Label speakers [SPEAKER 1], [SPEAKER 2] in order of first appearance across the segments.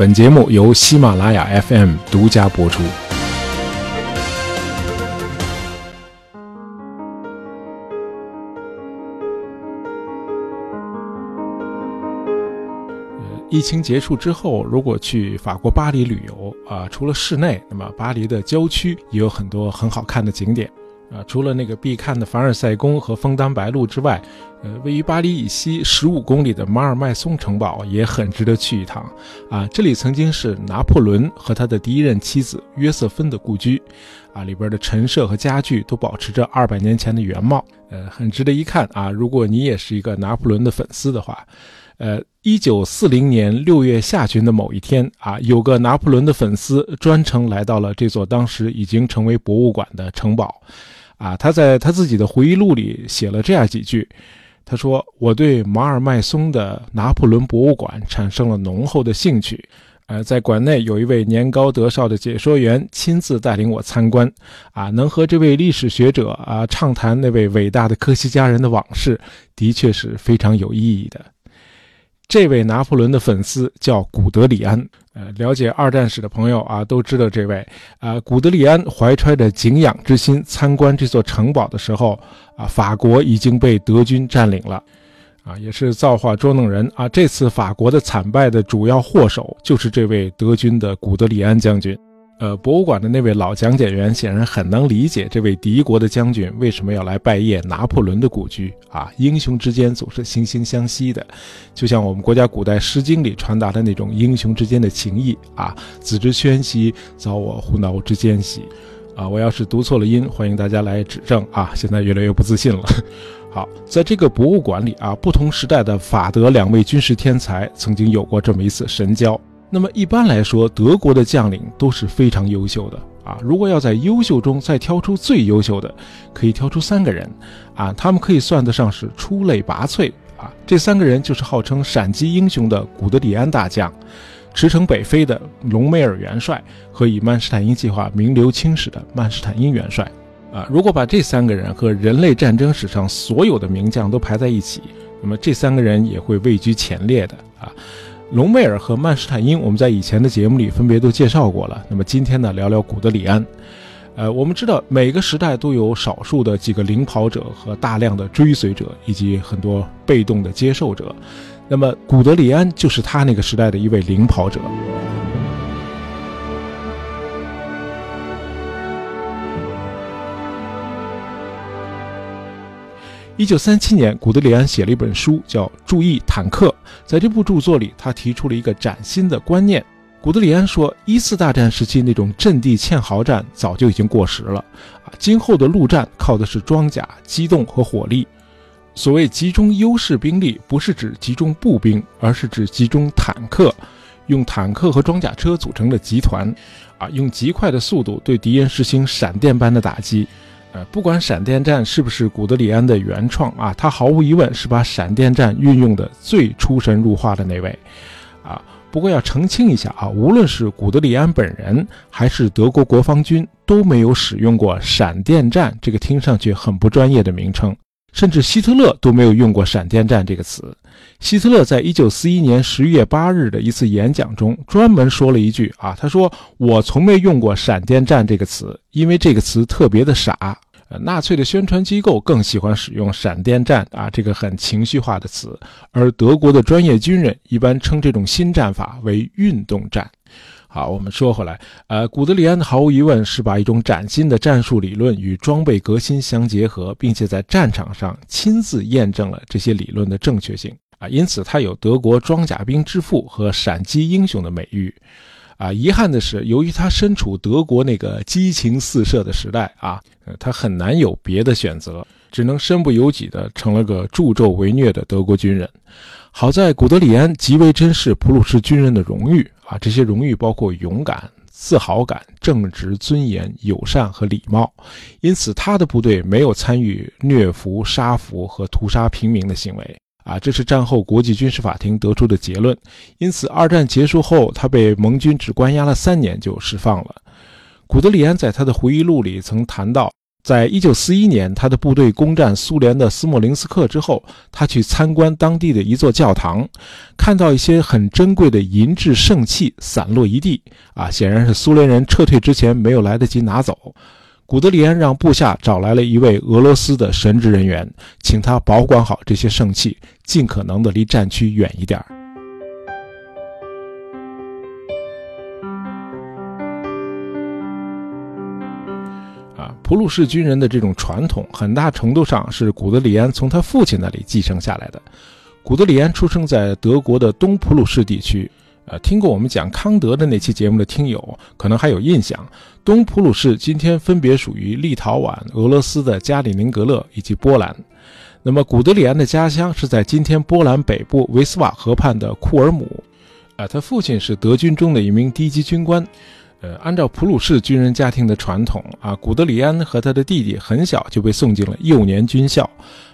[SPEAKER 1] 本节目由喜马拉雅 FM 独家播出。疫情结束之后，如果去法国巴黎旅游啊，除了室内，那么巴黎的郊区也有很多很好看的景点啊。除了那个必看的凡尔赛宫和枫丹白露之外，呃，位于巴黎以西十五公里的马尔麦松城堡也很值得去一趟啊。这里曾经是拿破仑和他的第一任妻子约瑟芬的故居啊，里边的陈设和家具都保持着二百年前的原貌，呃，很值得一看啊。如果你也是一个拿破仑的粉丝的话。呃，一九四零年六月下旬的某一天啊，有个拿破仑的粉丝专程来到了这座当时已经成为博物馆的城堡，啊，他在他自己的回忆录里写了这样几句，他说：“我对马尔麦松的拿破仑博物馆产生了浓厚的兴趣，呃，在馆内有一位年高德少的解说员亲自带领我参观，啊，能和这位历史学者啊畅谈那位伟大的科西嘉人的往事，的确是非常有意义的。”这位拿破仑的粉丝叫古德里安，呃，了解二战史的朋友啊都知道这位呃。古德里安怀揣着敬仰之心参观这座城堡的时候啊，法国已经被德军占领了，啊，也是造化捉弄人啊。这次法国的惨败的主要祸首就是这位德军的古德里安将军。呃，博物馆的那位老讲解员显然很能理解这位敌国的将军为什么要来拜谒拿破仑的故居啊！英雄之间总是惺惺相惜的，就像我们国家古代《诗经》里传达的那种英雄之间的情谊啊！子之宣兮，遭我胡挠之间兮。啊，我要是读错了音，欢迎大家来指正啊！现在越来越不自信了。好，在这个博物馆里啊，不同时代的法德两位军事天才曾经有过这么一次神交。那么一般来说，德国的将领都是非常优秀的啊。如果要在优秀中再挑出最优秀的，可以挑出三个人，啊，他们可以算得上是出类拔萃啊。这三个人就是号称闪击英雄的古德里安大将，驰骋北非的隆美尔元帅和以曼施坦因计划名留青史的曼施坦因元帅啊。如果把这三个人和人类战争史上所有的名将都排在一起，那么这三个人也会位居前列的啊。隆美尔和曼施坦因，我们在以前的节目里分别都介绍过了。那么今天呢，聊聊古德里安。呃，我们知道每个时代都有少数的几个领跑者和大量的追随者，以及很多被动的接受者。那么古德里安就是他那个时代的一位领跑者。一九三七年，古德里安写了一本书，叫《注意坦克》。在这部著作里，他提出了一个崭新的观念。古德里安说，一次大战时期那种阵地堑壕战早就已经过时了，啊，今后的陆战靠的是装甲、机动和火力。所谓集中优势兵力，不是指集中步兵，而是指集中坦克，用坦克和装甲车组成的集团，啊，用极快的速度对敌人实行闪电般的打击。呃，不管闪电战是不是古德里安的原创啊，他毫无疑问是把闪电战运用的最出神入化的那位，啊，不过要澄清一下啊，无论是古德里安本人还是德国国防军都没有使用过闪电战这个听上去很不专业的名称，甚至希特勒都没有用过闪电战这个词。希特勒在一九四一年十一月八日的一次演讲中专门说了一句啊，他说：“我从没用过闪电战这个词，因为这个词特别的傻。”，纳粹的宣传机构更喜欢使用“闪电战”啊这个很情绪化的词，而德国的专业军人一般称这种新战法为“运动战”。好，我们说回来，呃，古德里安毫无疑问是把一种崭新的战术理论与装备革新相结合，并且在战场上亲自验证了这些理论的正确性啊，因此他有德国装甲兵之父和闪击英雄的美誉。啊，遗憾的是，由于他身处德国那个激情四射的时代啊，他很难有别的选择，只能身不由己的成了个助纣为虐的德国军人。好在古德里安极为珍视普鲁士军人的荣誉啊，这些荣誉包括勇敢、自豪感、正直、尊严、友善和礼貌，因此他的部队没有参与虐俘、杀俘和屠杀平民的行为。啊，这是战后国际军事法庭得出的结论。因此，二战结束后，他被盟军只关押了三年就释放了。古德里安在他的回忆录里曾谈到，在一九四一年，他的部队攻占苏联的斯莫林斯克之后，他去参观当地的一座教堂，看到一些很珍贵的银质圣器散落一地，啊，显然是苏联人撤退之前没有来得及拿走。古德里安让部下找来了一位俄罗斯的神职人员，请他保管好这些圣器，尽可能的离战区远一点啊。普鲁士军人的这种传统，很大程度上是古德里安从他父亲那里继承下来的。古德里安出生在德国的东普鲁士地区，呃，听过我们讲康德的那期节目的听友可能还有印象。东普鲁士今天分别属于立陶宛、俄罗斯的加里宁格勒以及波兰。那么古德里安的家乡是在今天波兰北部维斯瓦河畔的库尔姆，啊，他父亲是德军中的一名低级军官。呃，按照普鲁士军人家庭的传统啊，古德里安和他的弟弟很小就被送进了幼年军校，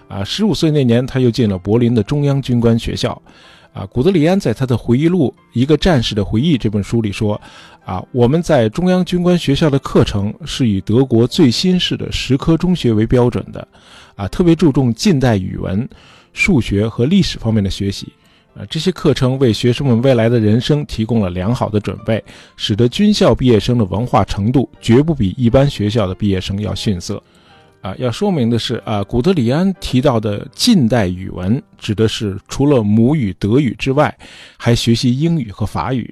[SPEAKER 1] 啊，十五岁那年他又进了柏林的中央军官学校，啊，古德里安在他的回忆录《一个战士的回忆》这本书里说，啊，我们在中央军官学校的课程是以德国最新式的实科中学为标准的，啊，特别注重近代语文、数学和历史方面的学习。啊，这些课程为学生们未来的人生提供了良好的准备，使得军校毕业生的文化程度绝不比一般学校的毕业生要逊色。啊，要说明的是，啊，古德里安提到的近代语文，指的是除了母语德语之外，还学习英语和法语；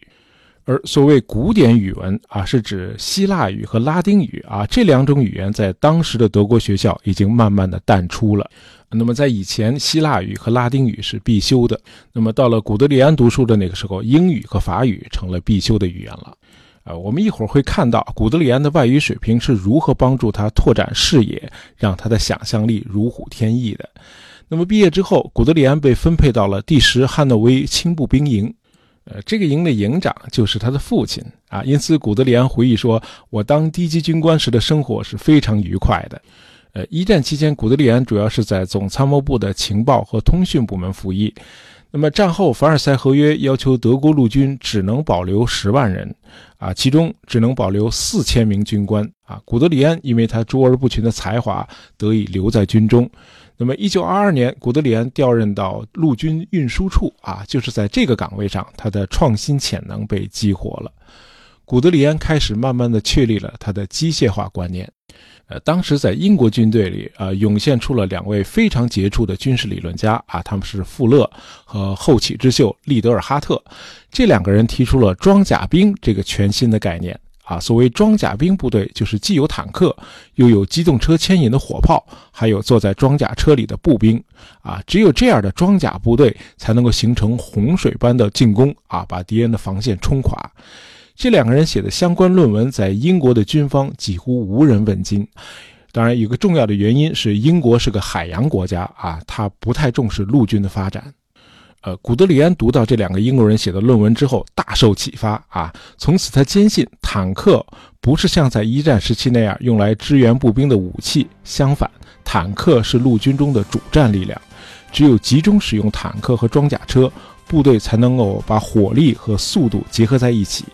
[SPEAKER 1] 而所谓古典语文，啊，是指希腊语和拉丁语。啊，这两种语言在当时的德国学校已经慢慢的淡出了。那么在以前，希腊语和拉丁语是必修的。那么到了古德里安读书的那个时候，英语和法语成了必修的语言了。啊，我们一会儿会看到古德里安的外语水平是如何帮助他拓展视野，让他的想象力如虎添翼的。那么毕业之后，古德里安被分配到了第十汉诺威轻步兵营。呃，这个营的营长就是他的父亲啊。因此，古德里安回忆说：“我当低级军官时的生活是非常愉快的。”呃，一战期间，古德里安主要是在总参谋部的情报和通讯部门服役。那么战后，凡尔赛合约要求德国陆军只能保留十万人，啊，其中只能保留四千名军官。啊，古德里安因为他卓尔不群的才华，得以留在军中。那么，一九二二年，古德里安调任到陆军运输处，啊，就是在这个岗位上，他的创新潜能被激活了。古德里安开始慢慢的确立了他的机械化观念。呃，当时在英国军队里，啊，涌现出了两位非常杰出的军事理论家，啊，他们是富勒和后起之秀利德尔哈特。这两个人提出了装甲兵这个全新的概念，啊，所谓装甲兵部队，就是既有坦克，又有机动车牵引的火炮，还有坐在装甲车里的步兵，啊，只有这样的装甲部队才能够形成洪水般的进攻，啊，把敌人的防线冲垮。这两个人写的相关论文在英国的军方几乎无人问津。当然，有个重要的原因是英国是个海洋国家啊，他不太重视陆军的发展。呃，古德里安读到这两个英国人写的论文之后，大受启发啊，从此他坚信坦克不是像在一战时期那样用来支援步兵的武器，相反，坦克是陆军中的主战力量。只有集中使用坦克和装甲车，部队才能够把火力和速度结合在一起。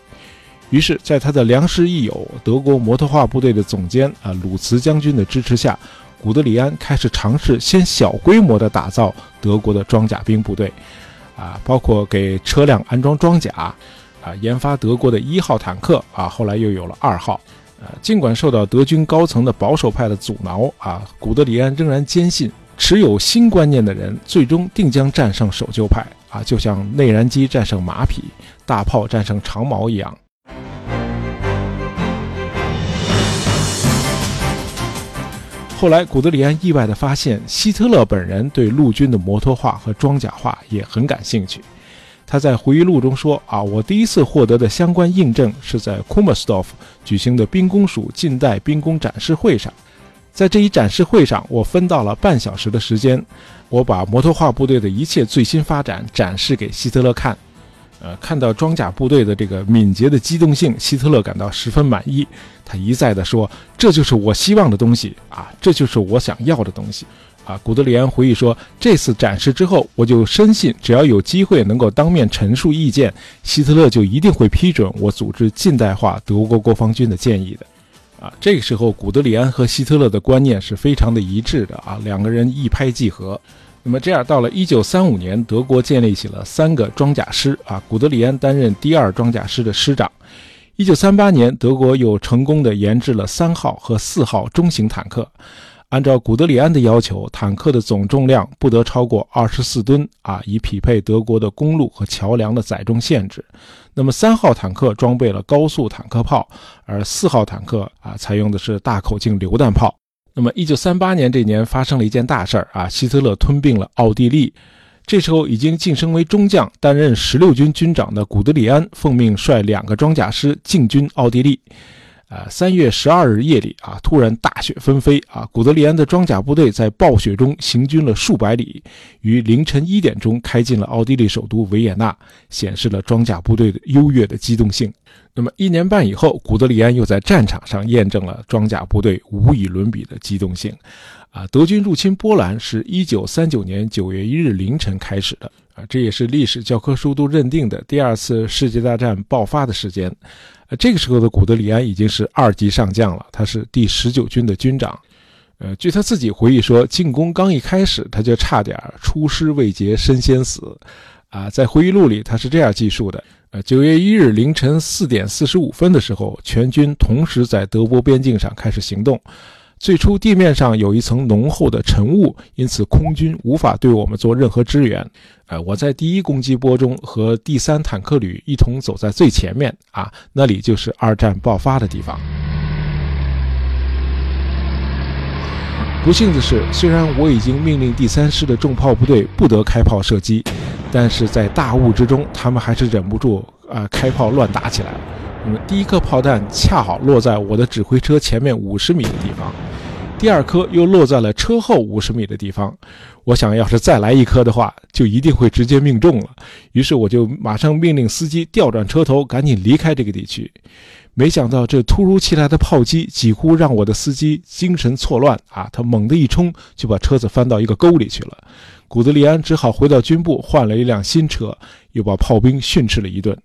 [SPEAKER 1] 于是，在他的良师益友德国摩托化部队的总监啊鲁茨将军的支持下，古德里安开始尝试先小规模的打造德国的装甲兵部队，啊，包括给车辆安装装甲，啊，研发德国的一号坦克，啊，后来又有了二号，呃，尽管受到德军高层的保守派的阻挠，啊，古德里安仍然坚信，持有新观念的人最终定将战胜守旧派，啊，就像内燃机战胜马匹，大炮战胜长矛一样。后来，古德里安意外地发现，希特勒本人对陆军的摩托化和装甲化也很感兴趣。他在回忆录中说：“啊，我第一次获得的相关印证是在库莫斯多夫举行的兵工署近代兵工展示会上。在这一展示会上，我分到了半小时的时间，我把摩托化部队的一切最新发展展示给希特勒看。”呃，看到装甲部队的这个敏捷的机动性，希特勒感到十分满意。他一再地说：“这就是我希望的东西啊，这就是我想要的东西啊。”古德里安回忆说：“这次展示之后，我就深信，只要有机会能够当面陈述意见，希特勒就一定会批准我组织近代化德国国防军的建议的。”啊，这个时候古德里安和希特勒的观念是非常的一致的啊，两个人一拍即合。那么这样，到了一九三五年，德国建立起了三个装甲师啊，古德里安担任第二装甲师的师长。一九三八年，德国又成功的研制了三号和四号中型坦克。按照古德里安的要求，坦克的总重量不得超过二十四吨啊，以匹配德国的公路和桥梁的载重限制。那么三号坦克装备了高速坦克炮，而四号坦克啊，采用的是大口径榴弹炮。那么，一九三八年这年发生了一件大事儿啊，希特勒吞并了奥地利。这时候已经晋升为中将、担任十六军军长的古德里安奉命率两个装甲师进军奥地利。啊，三月十二日夜里啊，突然大雪纷飞啊！古德里安的装甲部队在暴雪中行军了数百里，于凌晨一点钟开进了奥地利首都维也纳，显示了装甲部队的优越的机动性。那么一年半以后，古德里安又在战场上验证了装甲部队无与伦比的机动性。啊，德军入侵波兰是一九三九年九月一日凌晨开始的啊，这也是历史教科书都认定的第二次世界大战爆发的时间。这个时候的古德里安已经是二级上将了，他是第十九军的军长。呃，据他自己回忆说，进攻刚一开始，他就差点出师未捷身先死。啊，在回忆录里他是这样记述的：呃，九月一日凌晨四点四十五分的时候，全军同时在德国边境上开始行动。最初地面上有一层浓厚的尘雾，因此空军无法对我们做任何支援。呃，我在第一攻击波中和第三坦克旅一同走在最前面啊，那里就是二战爆发的地方。不幸的是，虽然我已经命令第三师的重炮部队不得开炮射击，但是在大雾之中，他们还是忍不住啊开炮乱打起来了。那么第一颗炮弹恰好落在我的指挥车前面五十米的地方。第二颗又落在了车后五十米的地方，我想要是再来一颗的话，就一定会直接命中了。于是我就马上命令司机调转车头，赶紧离开这个地区。没想到这突如其来的炮击几乎让我的司机精神错乱啊！他猛地一冲，就把车子翻到一个沟里去了。古德里安只好回到军部换了一辆新车，又把炮兵训斥了一顿。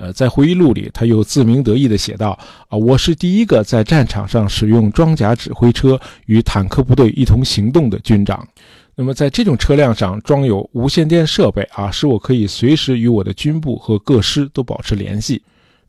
[SPEAKER 1] 呃，在回忆录里，他又自鸣得意地写道：“啊，我是第一个在战场上使用装甲指挥车与坦克部队一同行动的军长。那么，在这种车辆上装有无线电设备啊，使我可以随时与我的军部和各师都保持联系。”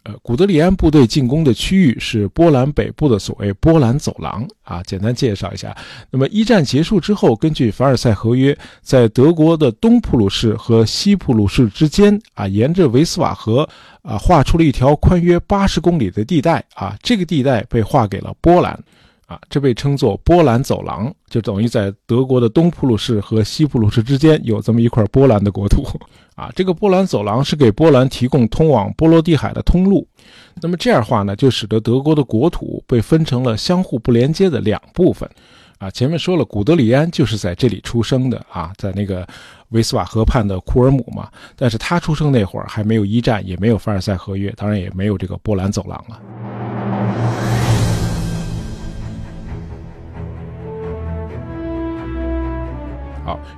[SPEAKER 1] 呃，古德里安部队进攻的区域是波兰北部的所谓波兰走廊啊。简单介绍一下，那么一战结束之后，根据凡尔赛合约，在德国的东普鲁士和西普鲁士之间啊，沿着维斯瓦河啊，画出了一条宽约八十公里的地带啊。这个地带被划给了波兰。啊，这被称作波兰走廊，就等于在德国的东普鲁士和西普鲁士之间有这么一块波兰的国土。啊，这个波兰走廊是给波兰提供通往波罗的海的通路。那么这样的话呢，就使得德国的国土被分成了相互不连接的两部分。啊，前面说了，古德里安就是在这里出生的啊，在那个维斯瓦河畔的库尔姆嘛。但是他出生那会儿还没有一战，也没有凡尔赛合约，当然也没有这个波兰走廊了。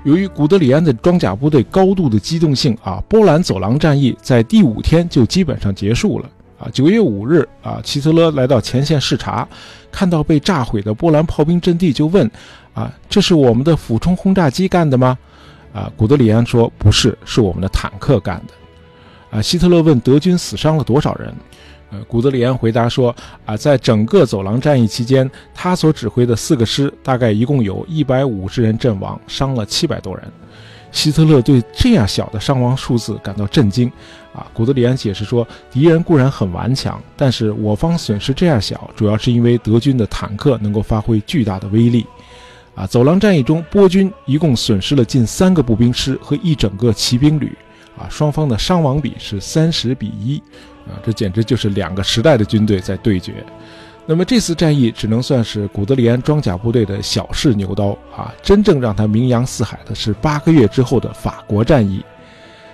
[SPEAKER 1] 由于古德里安的装甲部队高度的机动性啊，波兰走廊战役在第五天就基本上结束了啊。九月五日啊，希特勒来到前线视察，看到被炸毁的波兰炮兵阵地，就问啊：“这是我们的俯冲轰炸机干的吗？”啊，古德里安说：“不是，是我们的坦克干的。”啊，希特勒问德军死伤了多少人？呃，古德里安回答说：“啊，在整个走廊战役期间，他所指挥的四个师大概一共有一百五十人阵亡，伤了七百多人。”希特勒对这样小的伤亡数字感到震惊。啊，古德里安解释说：“敌人固然很顽强，但是我方损失这样小，主要是因为德军的坦克能够发挥巨大的威力。”啊，走廊战役中，波军一共损失了近三个步兵师和一整个骑兵旅。啊，双方的伤亡比是三十比一。啊，这简直就是两个时代的军队在对决。那么这次战役只能算是古德里安装甲部队的小试牛刀啊，真正让他名扬四海的是八个月之后的法国战役。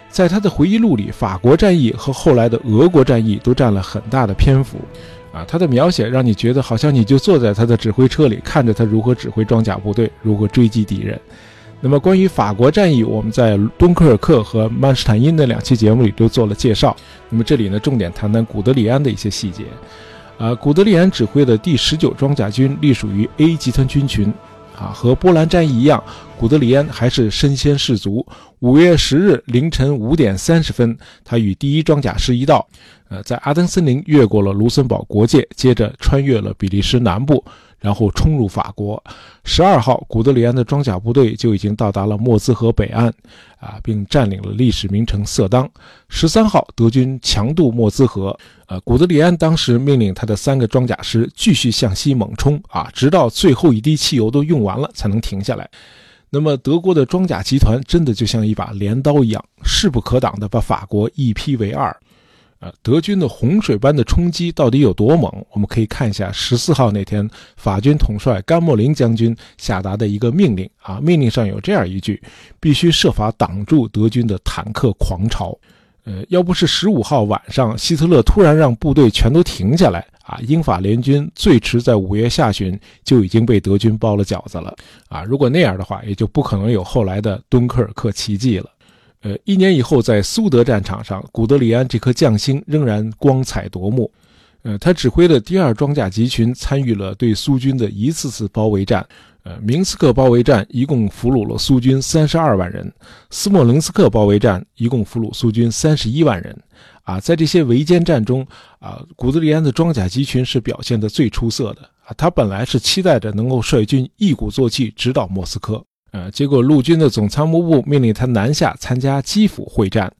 [SPEAKER 1] 在他的回忆录里，法国战役和后来的俄国战役都占了很大的篇幅。啊，他的描写让你觉得好像你就坐在他的指挥车里，看着他如何指挥装甲部队，如何追击敌人。那么，关于法国战役，我们在敦刻尔克和曼施坦因的两期节目里都做了介绍。那么这里呢，重点谈谈古德里安的一些细节。啊，古德里安指挥的第十九装甲军隶属于 A 集团军群。啊，和波兰战役一样，古德里安还是身先士卒。五月十日凌晨五点三十分，他与第一装甲师一道，呃，在阿登森林越过了卢森堡国界，接着穿越了比利时南部。然后冲入法国。十二号，古德里安的装甲部队就已经到达了莫兹河北岸，啊，并占领了历史名城色当。十三号，德军强渡莫兹河，呃，古德里安当时命令他的三个装甲师继续向西猛冲，啊，直到最后一滴汽油都用完了才能停下来。那么，德国的装甲集团真的就像一把镰刀一样，势不可挡地把法国一劈为二。呃，德军的洪水般的冲击到底有多猛？我们可以看一下十四号那天法军统帅甘莫林将军下达的一个命令啊，命令上有这样一句：必须设法挡住德军的坦克狂潮。呃，要不是十五号晚上希特勒突然让部队全都停下来啊，英法联军最迟在五月下旬就已经被德军包了饺子了啊！如果那样的话，也就不可能有后来的敦刻尔克奇迹了。呃，一年以后，在苏德战场上，古德里安这颗将星仍然光彩夺目。呃，他指挥的第二装甲集群参与了对苏军的一次次包围战。呃，明斯克包围战一共俘虏了苏军三十二万人，斯莫棱斯克包围战一共俘虏苏军三十一万人。啊，在这些围歼战中，啊，古德里安的装甲集群是表现的最出色的。啊，他本来是期待着能够率军一鼓作气直捣莫斯科。呃，结果陆军的总参谋部命令他南下参加基辅会战。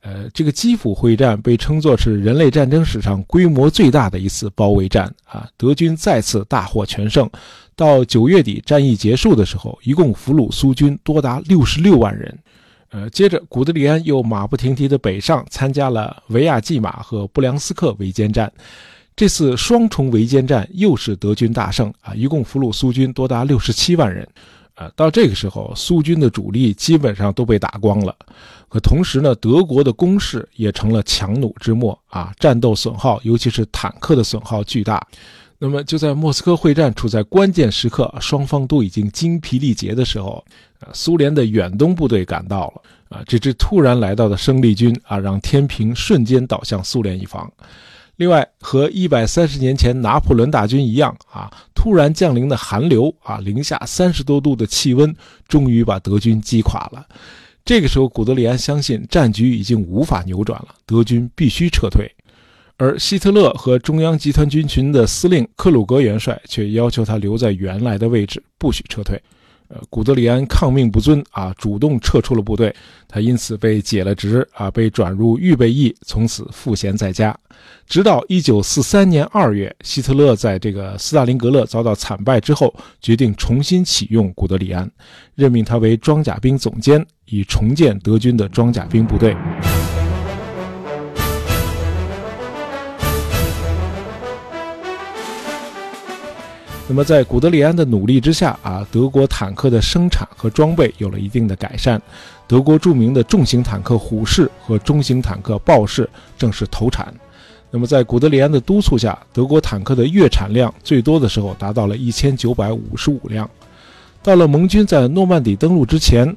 [SPEAKER 1] 呃，这个基辅会战被称作是人类战争史上规模最大的一次包围战啊！德军再次大获全胜。到九月底战役结束的时候，一共俘虏苏军多达六十六万人。呃，接着古德里安又马不停蹄地北上，参加了维亚季马和布良斯克围歼战。这次双重围歼战又是德军大胜啊！一共俘虏苏军多达六十七万人。啊，到这个时候，苏军的主力基本上都被打光了，可同时呢，德国的攻势也成了强弩之末啊，战斗损耗，尤其是坦克的损耗巨大。那么就在莫斯科会战处在关键时刻，双方都已经精疲力竭的时候，啊，苏联的远东部队赶到了，啊，这支突然来到的生力军啊，让天平瞬间倒向苏联一方。另外，和一百三十年前拿破仑大军一样啊，突然降临的寒流啊，零下三十多度的气温，终于把德军击垮了。这个时候，古德里安相信战局已经无法扭转了，德军必须撤退。而希特勒和中央集团军群的司令克鲁格元帅却要求他留在原来的位置，不许撤退。呃，古德里安抗命不遵啊，主动撤出了部队，他因此被解了职啊，被转入预备役，从此赋闲在家。直到一九四三年二月，希特勒在这个斯大林格勒遭到惨败之后，决定重新启用古德里安，任命他为装甲兵总监，以重建德军的装甲兵部队。那么，在古德里安的努力之下啊，德国坦克的生产和装备有了一定的改善。德国著名的重型坦克虎式和中型坦克豹式正式投产。那么，在古德里安的督促下，德国坦克的月产量最多的时候达到了一千九百五十五辆。到了盟军在诺曼底登陆之前，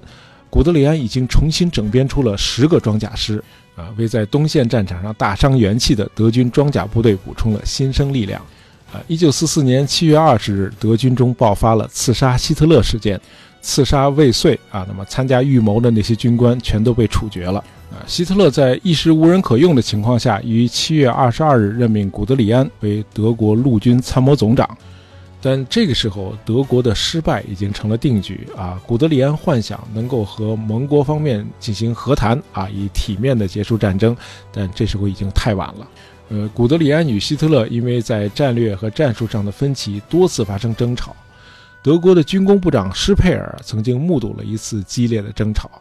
[SPEAKER 1] 古德里安已经重新整编出了十个装甲师，啊，为在东线战场上大伤元气的德军装甲部队补充了新生力量。啊，一九四四年七月二十日，德军中爆发了刺杀希特勒事件，刺杀未遂啊，那么参加预谋的那些军官全都被处决了。啊，希特勒在一时无人可用的情况下，于七月二十二日任命古德里安为德国陆军参谋总长。但这个时候，德国的失败已经成了定局啊。古德里安幻想能够和盟国方面进行和谈啊，以体面的结束战争，但这时候已经太晚了。呃，古德里安与希特勒因为在战略和战术上的分歧多次发生争吵。德国的军工部长施佩尔曾经目睹了一次激烈的争吵。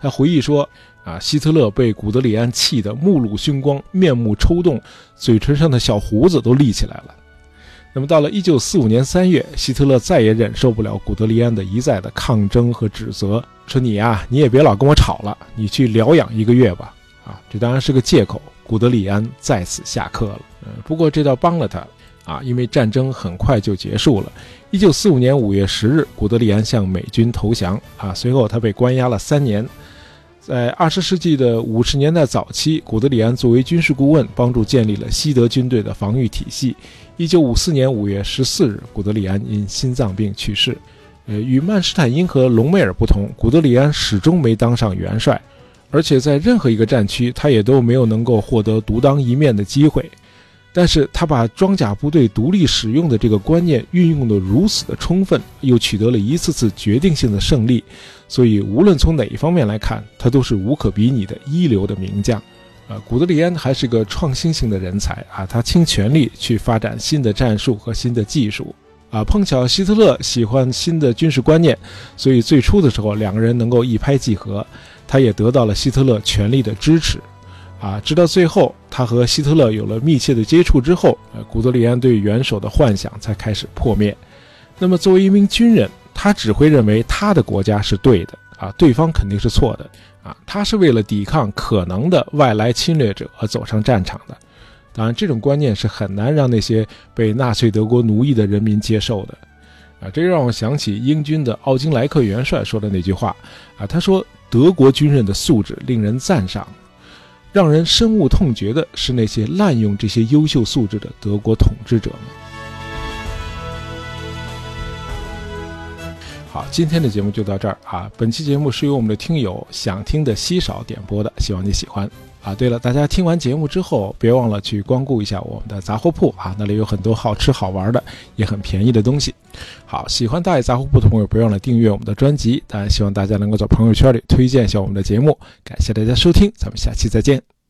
[SPEAKER 1] 他回忆说：“啊，希特勒被古德里安气得目露凶光，面目抽动，嘴唇上的小胡子都立起来了。”那么，到了1945年3月，希特勒再也忍受不了古德里安的一再的抗争和指责，说：“你呀，你也别老跟我吵了，你去疗养一个月吧。”啊，这当然是个借口。古德里安再次下课了。嗯，不过这倒帮了他啊，因为战争很快就结束了。一九四五年五月十日，古德里安向美军投降啊，随后他被关押了三年。在二十世纪的五十年代早期，古德里安作为军事顾问，帮助建立了西德军队的防御体系。一九五四年五月十四日，古德里安因心脏病去世。呃，与曼施坦因和隆美尔不同，古德里安始终没当上元帅，而且在任何一个战区，他也都没有能够获得独当一面的机会。但是他把装甲部队独立使用的这个观念运用得如此的充分，又取得了一次次决定性的胜利，所以无论从哪一方面来看，他都是无可比拟的一流的名将。呃，古德里安还是个创新型的人才啊，他倾全力去发展新的战术和新的技术。啊，碰巧希特勒喜欢新的军事观念，所以最初的时候两个人能够一拍即合，他也得到了希特勒全力的支持。啊，直到最后他和希特勒有了密切的接触之后，呃，古德里安对元首的幻想才开始破灭。那么作为一名军人，他只会认为他的国家是对的，啊，对方肯定是错的，啊，他是为了抵抗可能的外来侵略者而走上战场的。当然，这种观念是很难让那些被纳粹德国奴役的人民接受的，啊，这让我想起英军的奥金莱克元帅说的那句话，啊，他说：“德国军人的素质令人赞赏，让人深恶痛绝的是那些滥用这些优秀素质的德国统治者们。”好，今天的节目就到这儿啊，本期节目是由我们的听友想听的稀少点播的，希望你喜欢。啊，对了，大家听完节目之后，别忘了去光顾一下我们的杂货铺啊，那里有很多好吃好玩的，也很便宜的东西。好，喜欢大爷杂货铺的朋友，不要忘了订阅我们的专辑。当然，希望大家能够在朋友圈里推荐一下我们的节目。感谢大家收听，咱们下期再见。